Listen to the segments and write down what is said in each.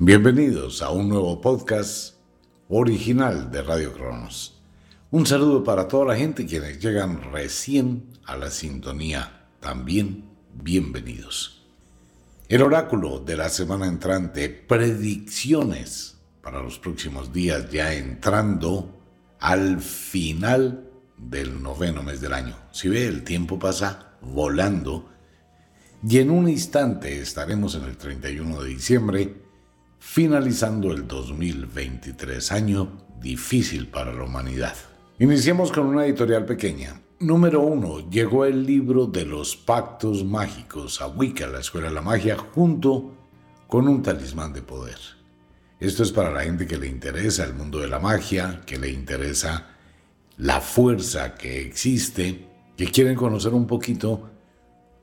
Bienvenidos a un nuevo podcast original de Radio Cronos. Un saludo para toda la gente quienes llegan recién a la sintonía. También bienvenidos. El oráculo de la semana entrante, predicciones para los próximos días, ya entrando al final del noveno mes del año. Si ve, el tiempo pasa volando y en un instante estaremos en el 31 de diciembre, finalizando el 2023, año difícil para la humanidad. Iniciemos con una editorial pequeña. Número uno, llegó el libro de los pactos mágicos a Wicca, la Escuela de la Magia, junto con un talismán de poder. Esto es para la gente que le interesa el mundo de la magia, que le interesa la fuerza que existe, que quieren conocer un poquito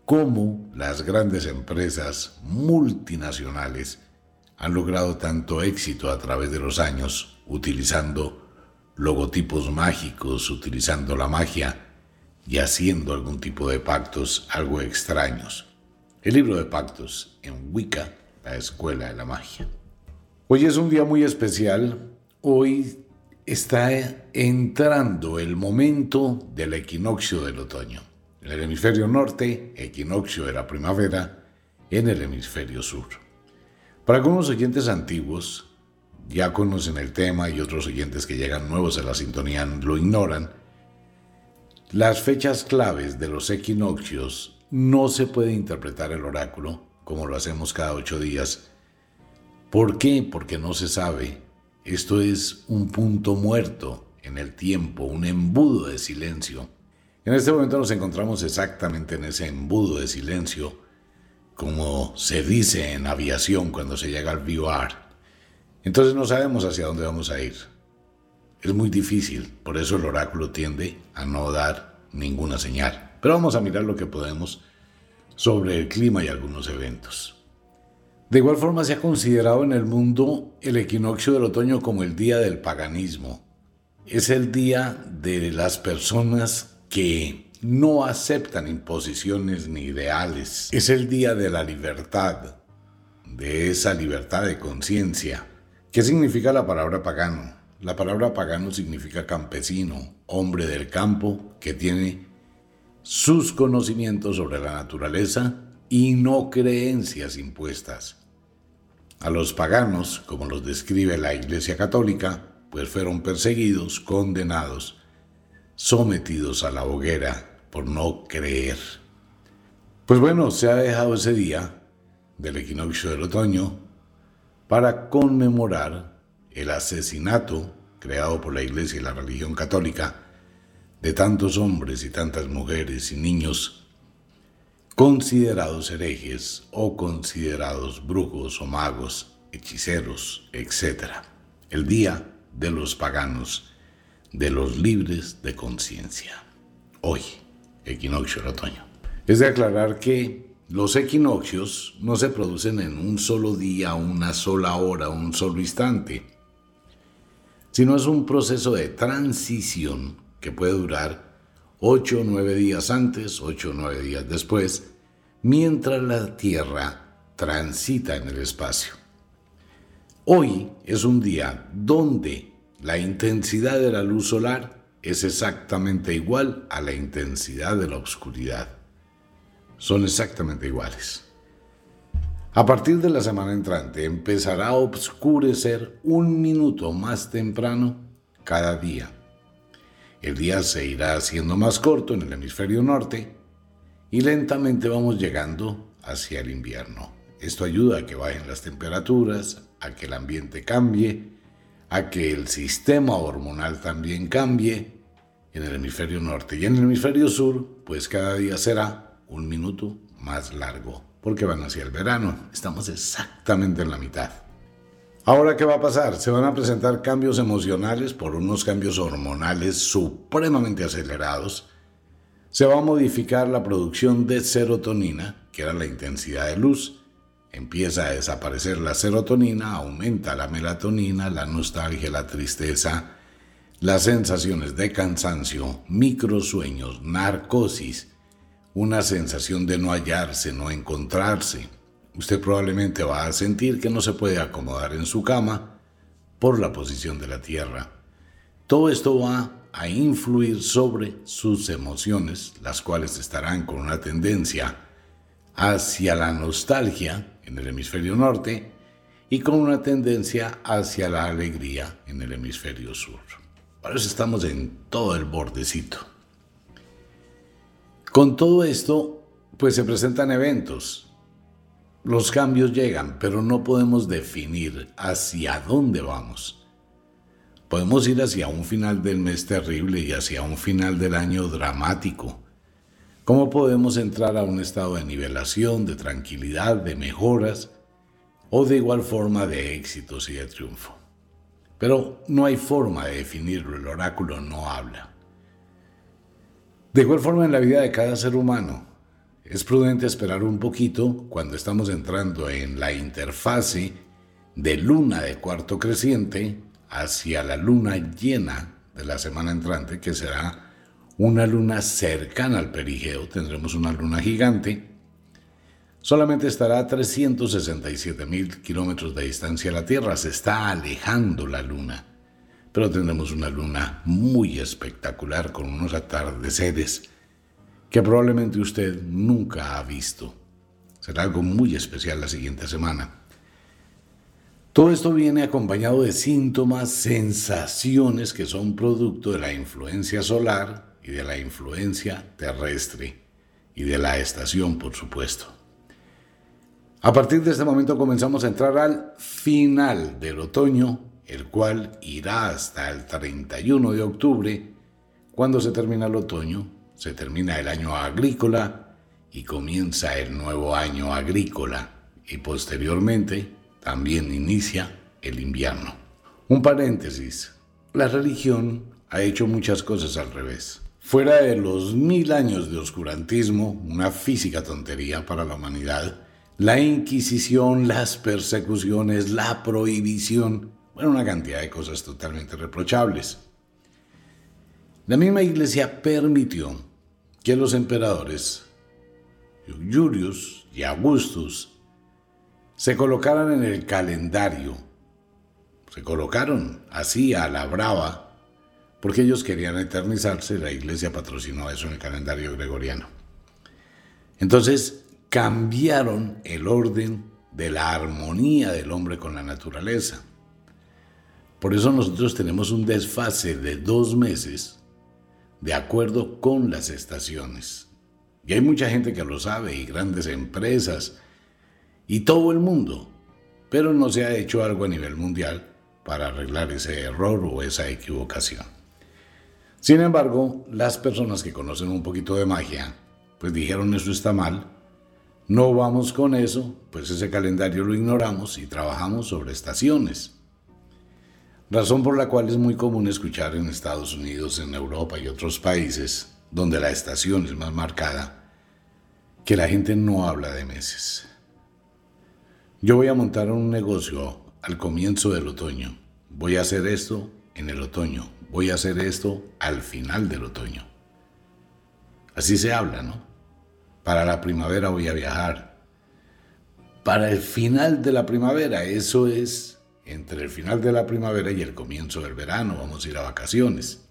cómo las grandes empresas multinacionales han logrado tanto éxito a través de los años utilizando logotipos mágicos, utilizando la magia y haciendo algún tipo de pactos algo extraños. El libro de pactos en Wicca, la escuela de la magia. Hoy es un día muy especial. Hoy está entrando el momento del equinoccio del otoño. En el hemisferio norte, equinoccio de la primavera, en el hemisferio sur. Para algunos oyentes antiguos, ya conocen el tema y otros oyentes que llegan nuevos a la sintonía lo ignoran, las fechas claves de los equinoccios no se puede interpretar el oráculo como lo hacemos cada ocho días. ¿Por qué? Porque no se sabe. Esto es un punto muerto en el tiempo, un embudo de silencio. En este momento nos encontramos exactamente en ese embudo de silencio, como se dice en aviación cuando se llega al VR. Entonces no sabemos hacia dónde vamos a ir. Es muy difícil, por eso el oráculo tiende a no dar ninguna señal. Pero vamos a mirar lo que podemos sobre el clima y algunos eventos. De igual forma se ha considerado en el mundo el equinoccio del otoño como el día del paganismo. Es el día de las personas que no aceptan imposiciones ni ideales. Es el día de la libertad, de esa libertad de conciencia. ¿Qué significa la palabra pagano? La palabra pagano significa campesino, hombre del campo que tiene sus conocimientos sobre la naturaleza y no creencias impuestas. A los paganos, como los describe la Iglesia Católica, pues fueron perseguidos, condenados, sometidos a la hoguera por no creer. Pues bueno, se ha dejado ese día del equinoccio del otoño para conmemorar el asesinato creado por la Iglesia y la religión católica de tantos hombres y tantas mujeres y niños considerados herejes o considerados brujos o magos, hechiceros, etc. El día de los paganos, de los libres de conciencia. Hoy, equinoccio del otoño. Es de aclarar que los equinoccios no se producen en un solo día, una sola hora, un solo instante sino es un proceso de transición que puede durar 8 o 9 días antes, 8 o 9 días después, mientras la Tierra transita en el espacio. Hoy es un día donde la intensidad de la luz solar es exactamente igual a la intensidad de la oscuridad. Son exactamente iguales. A partir de la semana entrante empezará a oscurecer un minuto más temprano cada día. El día se irá haciendo más corto en el hemisferio norte y lentamente vamos llegando hacia el invierno. Esto ayuda a que bajen las temperaturas, a que el ambiente cambie, a que el sistema hormonal también cambie en el hemisferio norte. Y en el hemisferio sur, pues cada día será un minuto más largo porque van hacia el verano. Estamos exactamente en la mitad. Ahora, ¿qué va a pasar? Se van a presentar cambios emocionales por unos cambios hormonales supremamente acelerados. Se va a modificar la producción de serotonina, que era la intensidad de luz. Empieza a desaparecer la serotonina, aumenta la melatonina, la nostalgia, la tristeza, las sensaciones de cansancio, microsueños, narcosis, una sensación de no hallarse, no encontrarse, usted probablemente va a sentir que no se puede acomodar en su cama por la posición de la Tierra. Todo esto va a influir sobre sus emociones, las cuales estarán con una tendencia hacia la nostalgia en el hemisferio norte y con una tendencia hacia la alegría en el hemisferio sur. Por eso estamos en todo el bordecito. Con todo esto, pues se presentan eventos. Los cambios llegan, pero no podemos definir hacia dónde vamos. Podemos ir hacia un final del mes terrible y hacia un final del año dramático. ¿Cómo podemos entrar a un estado de nivelación, de tranquilidad, de mejoras o de igual forma de éxitos y de triunfo? Pero no hay forma de definirlo, el oráculo no habla. De igual forma en la vida de cada ser humano, es prudente esperar un poquito cuando estamos entrando en la interfase de luna de cuarto creciente hacia la luna llena de la semana entrante, que será una luna cercana al perigeo, tendremos una luna gigante, solamente estará a 367 mil kilómetros de distancia de la Tierra, se está alejando la luna, pero tendremos una luna muy espectacular con unos atardeceres que probablemente usted nunca ha visto. Será algo muy especial la siguiente semana. Todo esto viene acompañado de síntomas, sensaciones que son producto de la influencia solar y de la influencia terrestre y de la estación, por supuesto. A partir de este momento comenzamos a entrar al final del otoño, el cual irá hasta el 31 de octubre. Cuando se termina el otoño, se termina el año agrícola y comienza el nuevo año agrícola y posteriormente también inicia el invierno. Un paréntesis, la religión ha hecho muchas cosas al revés. Fuera de los mil años de oscurantismo, una física tontería para la humanidad, la Inquisición, las persecuciones, la prohibición, bueno, una cantidad de cosas totalmente reprochables. La misma iglesia permitió que los emperadores, Julius y Augustus, se colocaran en el calendario. Se colocaron así a la brava, porque ellos querían eternizarse, la iglesia patrocinó eso en el calendario gregoriano. Entonces cambiaron el orden de la armonía del hombre con la naturaleza. Por eso nosotros tenemos un desfase de dos meses de acuerdo con las estaciones. Y hay mucha gente que lo sabe y grandes empresas y todo el mundo, pero no se ha hecho algo a nivel mundial para arreglar ese error o esa equivocación. Sin embargo, las personas que conocen un poquito de magia, pues dijeron eso está mal, no vamos con eso, pues ese calendario lo ignoramos y trabajamos sobre estaciones. Razón por la cual es muy común escuchar en Estados Unidos, en Europa y otros países, donde la estación es más marcada, que la gente no habla de meses. Yo voy a montar un negocio al comienzo del otoño. Voy a hacer esto en el otoño. Voy a hacer esto al final del otoño. Así se habla, ¿no? Para la primavera voy a viajar. Para el final de la primavera, eso es entre el final de la primavera y el comienzo del verano. Vamos a ir a vacaciones.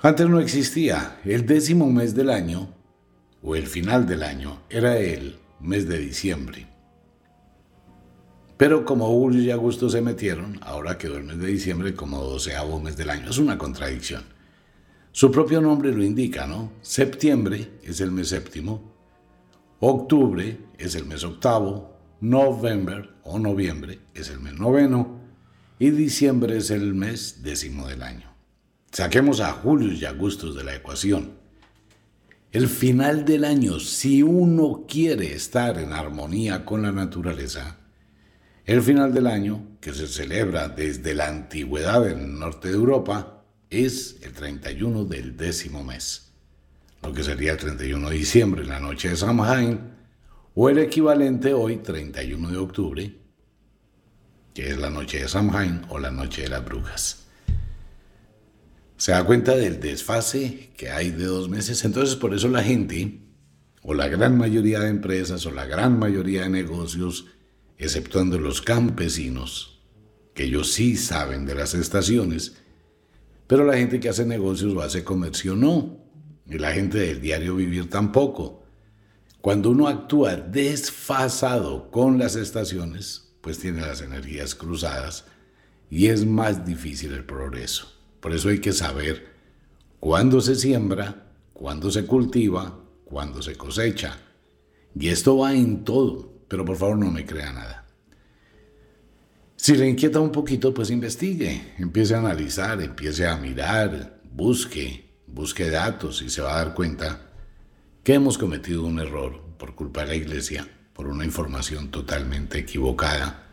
Antes no existía. El décimo mes del año, o el final del año, era el mes de diciembre. Pero como julio y agosto se metieron, ahora quedó el mes de diciembre como doceavo mes del año. Es una contradicción. Su propio nombre lo indica, ¿no? Septiembre es el mes séptimo, octubre es el mes octavo, noviembre o noviembre es el mes noveno y diciembre es el mes décimo del año. Saquemos a julio y agosto de la ecuación. El final del año, si uno quiere estar en armonía con la naturaleza, el final del año, que se celebra desde la antigüedad en el norte de Europa, es el 31 del décimo mes, lo que sería el 31 de diciembre, la noche de Samhain, o el equivalente hoy, 31 de octubre, que es la noche de Samhain o la noche de las brujas se da cuenta del desfase que hay de dos meses. Entonces por eso la gente o la gran mayoría de empresas o la gran mayoría de negocios, exceptuando los campesinos, que ellos sí saben de las estaciones, pero la gente que hace negocios o hace comercio no, y la gente del diario vivir tampoco. Cuando uno actúa desfasado con las estaciones, pues tiene las energías cruzadas y es más difícil el progreso. Por eso hay que saber cuándo se siembra, cuándo se cultiva, cuándo se cosecha. Y esto va en todo, pero por favor no me crea nada. Si le inquieta un poquito, pues investigue, empiece a analizar, empiece a mirar, busque, busque datos y se va a dar cuenta que hemos cometido un error por culpa de la iglesia, por una información totalmente equivocada,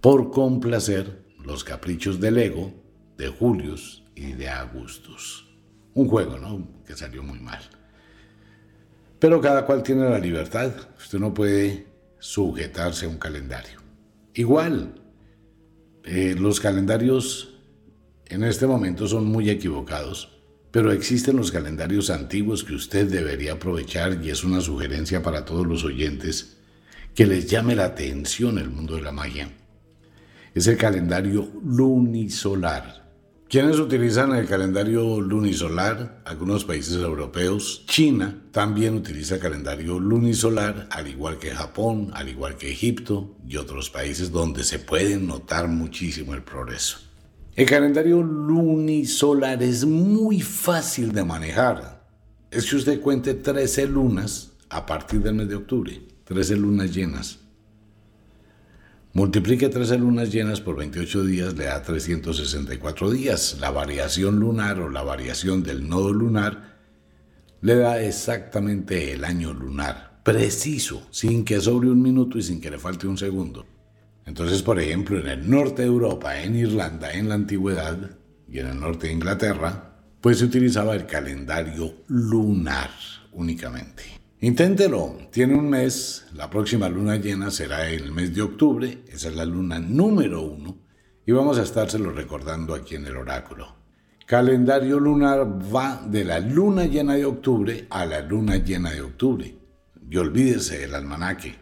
por complacer los caprichos del ego, de Julius y de Augustus. Un juego, ¿no? Que salió muy mal. Pero cada cual tiene la libertad. Usted no puede sujetarse a un calendario. Igual, eh, los calendarios en este momento son muy equivocados pero existen los calendarios antiguos que usted debería aprovechar y es una sugerencia para todos los oyentes que les llame la atención el mundo de la magia. Es el calendario lunisolar. ¿Quiénes utilizan el calendario lunisolar? Algunos países europeos. China también utiliza calendario lunisolar, al igual que Japón, al igual que Egipto y otros países donde se puede notar muchísimo el progreso. El calendario lunisolar es muy fácil de manejar. Es que usted cuente 13 lunas a partir del mes de octubre, 13 lunas llenas. Multiplique 13 lunas llenas por 28 días, le da 364 días. La variación lunar o la variación del nodo lunar le da exactamente el año lunar, preciso, sin que sobre un minuto y sin que le falte un segundo. Entonces, por ejemplo, en el norte de Europa, en Irlanda, en la antigüedad, y en el norte de Inglaterra, pues se utilizaba el calendario lunar únicamente. Inténtelo, tiene un mes, la próxima luna llena será el mes de octubre, esa es la luna número uno, y vamos a estárselo recordando aquí en el oráculo. Calendario lunar va de la luna llena de octubre a la luna llena de octubre. Y olvídese del almanaque.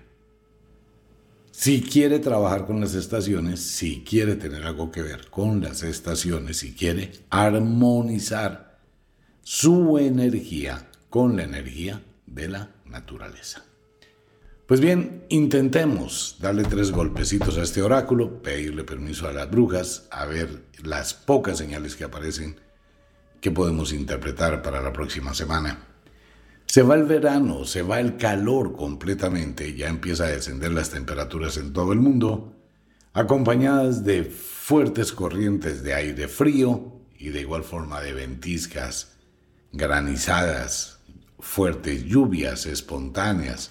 Si quiere trabajar con las estaciones, si quiere tener algo que ver con las estaciones, si quiere armonizar su energía con la energía de la naturaleza. Pues bien, intentemos darle tres golpecitos a este oráculo, pedirle permiso a las brujas, a ver las pocas señales que aparecen que podemos interpretar para la próxima semana. Se va el verano, se va el calor completamente, ya empieza a descender las temperaturas en todo el mundo, acompañadas de fuertes corrientes de aire frío y de igual forma de ventiscas, granizadas, fuertes lluvias espontáneas.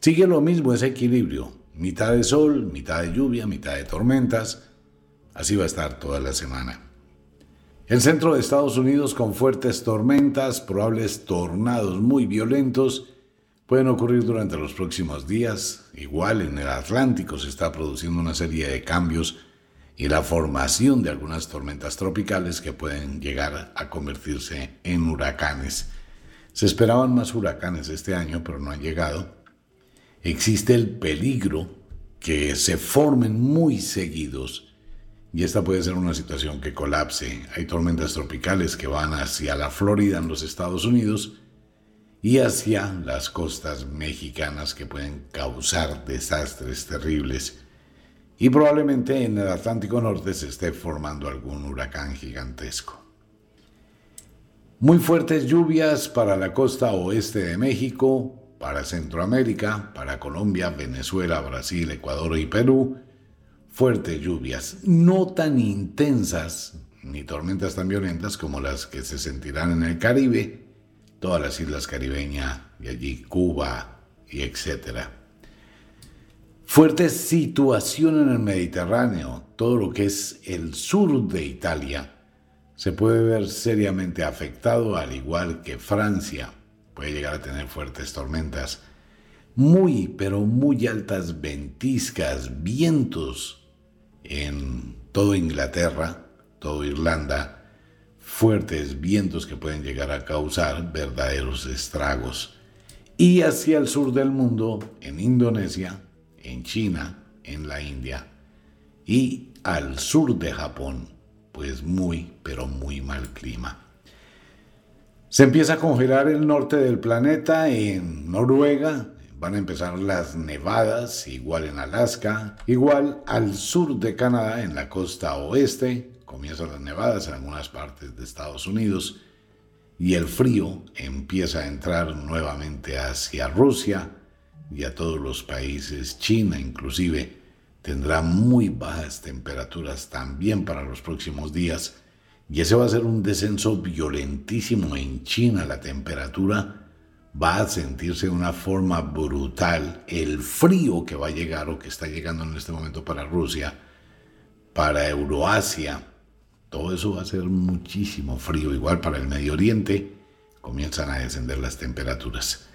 Sigue lo mismo ese equilibrio, mitad de sol, mitad de lluvia, mitad de tormentas. Así va a estar toda la semana. El centro de Estados Unidos con fuertes tormentas, probables tornados muy violentos, pueden ocurrir durante los próximos días. Igual en el Atlántico se está produciendo una serie de cambios y la formación de algunas tormentas tropicales que pueden llegar a convertirse en huracanes. Se esperaban más huracanes este año, pero no han llegado. Existe el peligro que se formen muy seguidos y esta puede ser una situación que colapse. Hay tormentas tropicales que van hacia la Florida en los Estados Unidos y hacia las costas mexicanas que pueden causar desastres terribles. Y probablemente en el Atlántico Norte se esté formando algún huracán gigantesco. Muy fuertes lluvias para la costa oeste de México, para Centroamérica, para Colombia, Venezuela, Brasil, Ecuador y Perú fuertes lluvias, no tan intensas ni tormentas tan violentas como las que se sentirán en el Caribe, todas las islas caribeñas y allí Cuba y etcétera. Fuerte situación en el Mediterráneo, todo lo que es el sur de Italia, se puede ver seriamente afectado, al igual que Francia. Puede llegar a tener fuertes tormentas, muy, pero muy altas ventiscas, vientos en todo Inglaterra, todo Irlanda, fuertes vientos que pueden llegar a causar verdaderos estragos. y hacia el sur del mundo, en Indonesia, en China, en la India y al sur de Japón, pues muy, pero muy mal clima. Se empieza a congelar el norte del planeta en Noruega, van a empezar las nevadas, igual en Alaska, igual al sur de Canadá, en la costa oeste, comienzan las nevadas en algunas partes de Estados Unidos, y el frío empieza a entrar nuevamente hacia Rusia y a todos los países, China inclusive, tendrá muy bajas temperaturas también para los próximos días y ese va a ser un descenso violentísimo en China. La temperatura va a sentirse de una forma brutal. El frío que va a llegar o que está llegando en este momento para Rusia, para Euroasia, todo eso va a ser muchísimo frío. Igual para el Medio Oriente comienzan a descender las temperaturas.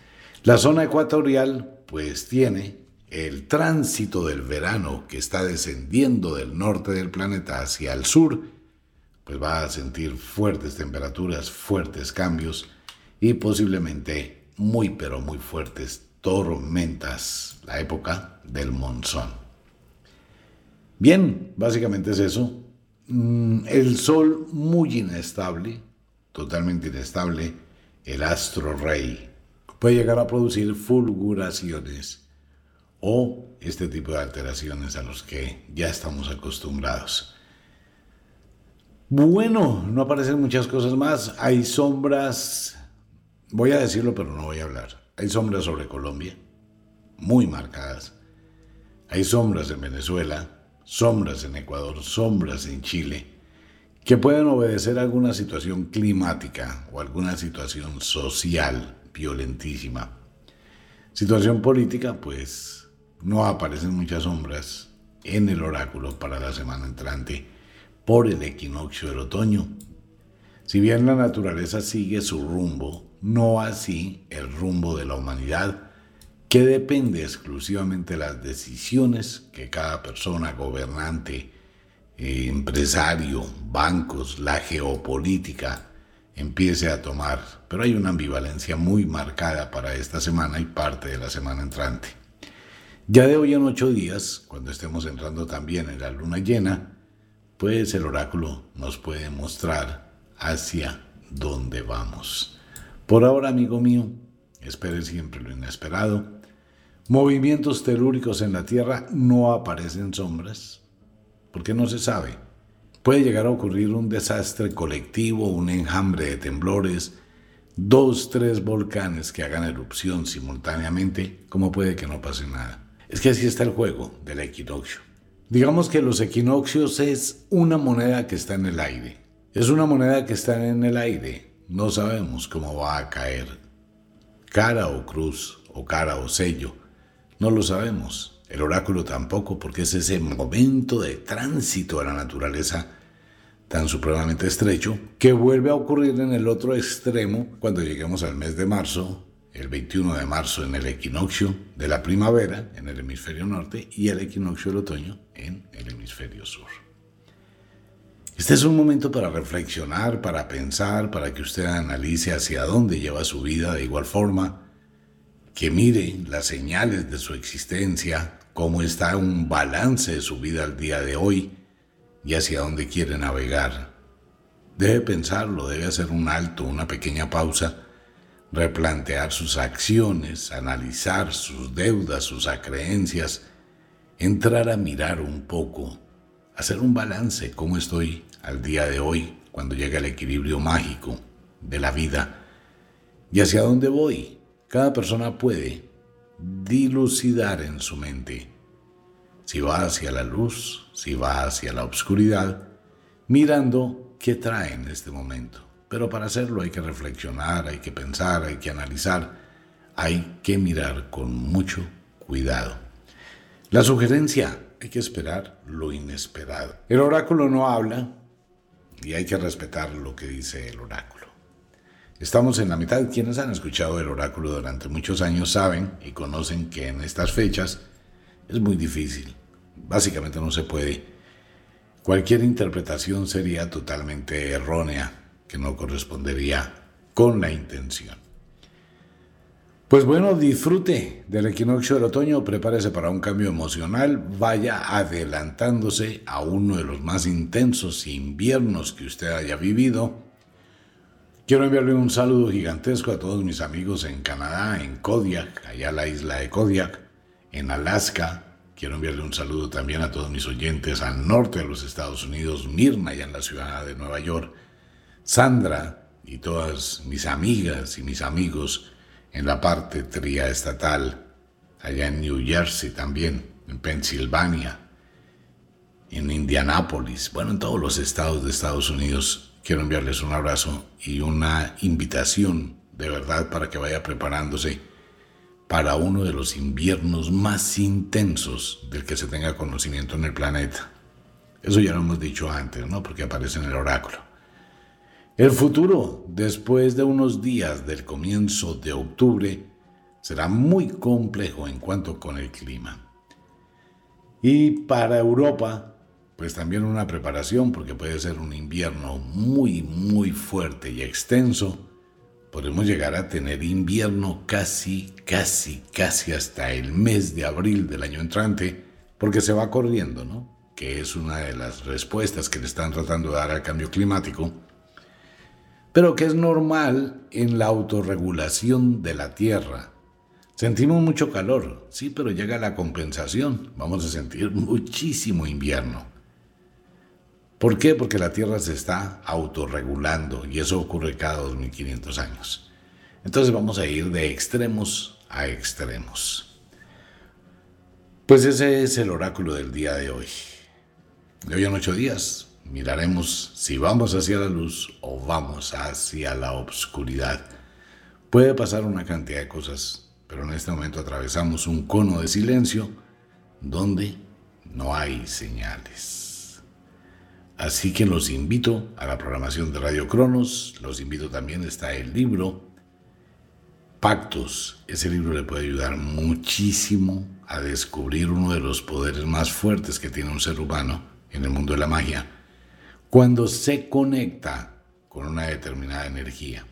La zona ecuatorial pues tiene el tránsito del verano que está descendiendo del norte del planeta hacia el sur pues va a sentir fuertes temperaturas, fuertes cambios y posiblemente muy pero muy fuertes tormentas, la época del monzón. Bien, básicamente es eso. Mm, el sol muy inestable, totalmente inestable, el astro rey, puede llegar a producir fulguraciones o este tipo de alteraciones a los que ya estamos acostumbrados. Bueno, no aparecen muchas cosas más. Hay sombras, voy a decirlo pero no voy a hablar. Hay sombras sobre Colombia, muy marcadas. Hay sombras en Venezuela, sombras en Ecuador, sombras en Chile, que pueden obedecer a alguna situación climática o alguna situación social violentísima. Situación política, pues no aparecen muchas sombras en el oráculo para la semana entrante por el equinoccio del otoño. Si bien la naturaleza sigue su rumbo, no así el rumbo de la humanidad, que depende exclusivamente de las decisiones que cada persona, gobernante, empresario, bancos, la geopolítica empiece a tomar. Pero hay una ambivalencia muy marcada para esta semana y parte de la semana entrante. Ya de hoy en ocho días, cuando estemos entrando también en la luna llena, pues el oráculo nos puede mostrar hacia dónde vamos. Por ahora, amigo mío, espere siempre lo inesperado. Movimientos telúricos en la Tierra no aparecen sombras, porque no se sabe. Puede llegar a ocurrir un desastre colectivo, un enjambre de temblores, dos, tres volcanes que hagan erupción simultáneamente, como puede que no pase nada. Es que así está el juego del equinoccio. Digamos que los equinoccios es una moneda que está en el aire. Es una moneda que está en el aire. No sabemos cómo va a caer. Cara o cruz, o cara o sello. No lo sabemos. El oráculo tampoco, porque es ese momento de tránsito a la naturaleza tan supremamente estrecho que vuelve a ocurrir en el otro extremo cuando lleguemos al mes de marzo el 21 de marzo en el equinoccio de la primavera en el hemisferio norte y el equinoccio del otoño en el hemisferio sur. Este es un momento para reflexionar, para pensar, para que usted analice hacia dónde lleva su vida de igual forma, que mire las señales de su existencia, cómo está un balance de su vida al día de hoy y hacia dónde quiere navegar. Debe pensarlo, debe hacer un alto, una pequeña pausa replantear sus acciones, analizar sus deudas, sus acreencias, entrar a mirar un poco, hacer un balance, cómo estoy al día de hoy, cuando llega el equilibrio mágico de la vida y hacia dónde voy. Cada persona puede dilucidar en su mente si va hacia la luz, si va hacia la oscuridad, mirando qué trae en este momento. Pero para hacerlo hay que reflexionar, hay que pensar, hay que analizar, hay que mirar con mucho cuidado. La sugerencia, hay que esperar lo inesperado. El oráculo no habla y hay que respetar lo que dice el oráculo. Estamos en la mitad. Quienes han escuchado el oráculo durante muchos años saben y conocen que en estas fechas es muy difícil. Básicamente no se puede. Cualquier interpretación sería totalmente errónea que no correspondería con la intención. Pues bueno, disfrute del equinoccio del otoño, prepárese para un cambio emocional, vaya adelantándose a uno de los más intensos inviernos que usted haya vivido. Quiero enviarle un saludo gigantesco a todos mis amigos en Canadá, en Kodiak, allá la isla de Kodiak, en Alaska. Quiero enviarle un saludo también a todos mis oyentes al norte de los Estados Unidos, Mirna, allá en la ciudad de Nueva York, Sandra y todas mis amigas y mis amigos en la parte triestatal, allá en New Jersey también, en Pensilvania, en Indianápolis, bueno, en todos los estados de Estados Unidos. Quiero enviarles un abrazo y una invitación de verdad para que vaya preparándose para uno de los inviernos más intensos del que se tenga conocimiento en el planeta. Eso ya lo hemos dicho antes, ¿no? Porque aparece en el oráculo. El futuro, después de unos días del comienzo de octubre, será muy complejo en cuanto con el clima. Y para Europa, pues también una preparación, porque puede ser un invierno muy, muy fuerte y extenso. Podemos llegar a tener invierno casi, casi, casi hasta el mes de abril del año entrante, porque se va corriendo, ¿no? Que es una de las respuestas que le están tratando de dar al cambio climático pero que es normal en la autorregulación de la Tierra. Sentimos mucho calor, sí, pero llega la compensación. Vamos a sentir muchísimo invierno. ¿Por qué? Porque la Tierra se está autorregulando y eso ocurre cada 2500 años. Entonces vamos a ir de extremos a extremos. Pues ese es el oráculo del día de hoy. De hoy en ocho días Miraremos si vamos hacia la luz o vamos hacia la oscuridad. Puede pasar una cantidad de cosas, pero en este momento atravesamos un cono de silencio donde no hay señales. Así que los invito a la programación de Radio Cronos, los invito también, está el libro Pactos. Ese libro le puede ayudar muchísimo a descubrir uno de los poderes más fuertes que tiene un ser humano en el mundo de la magia cuando se conecta con una determinada energía.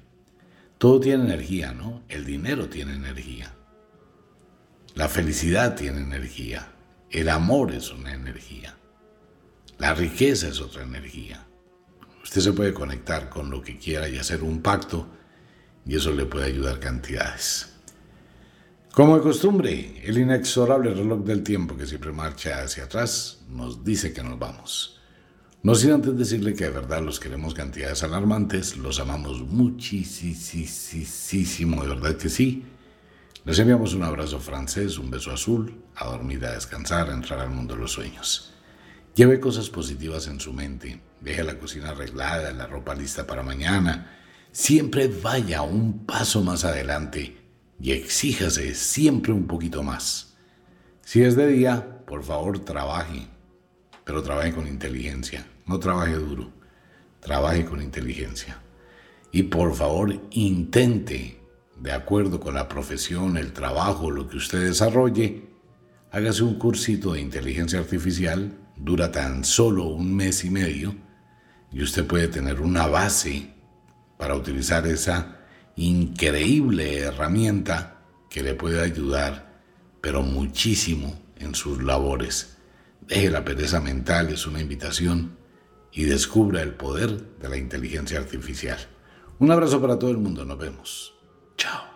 Todo tiene energía, ¿no? El dinero tiene energía. La felicidad tiene energía. El amor es una energía. La riqueza es otra energía. Usted se puede conectar con lo que quiera y hacer un pacto y eso le puede ayudar cantidades. Como de costumbre, el inexorable reloj del tiempo que siempre marcha hacia atrás nos dice que nos vamos. No sin antes decirle que de verdad los queremos cantidades alarmantes, los amamos muchísimo, de verdad que sí. Les enviamos un abrazo francés, un beso azul, a dormir, a descansar, a entrar al mundo de los sueños. Lleve cosas positivas en su mente, deje la cocina arreglada, la ropa lista para mañana. Siempre vaya un paso más adelante y exíjase siempre un poquito más. Si es de día, por favor trabaje, pero trabaje con inteligencia no trabaje duro, trabaje con inteligencia. Y por favor, intente, de acuerdo con la profesión, el trabajo, lo que usted desarrolle, hágase un cursito de inteligencia artificial, dura tan solo un mes y medio, y usted puede tener una base para utilizar esa increíble herramienta que le puede ayudar, pero muchísimo en sus labores. Deje la pereza mental, es una invitación y descubra el poder de la inteligencia artificial. Un abrazo para todo el mundo, nos vemos. Chao.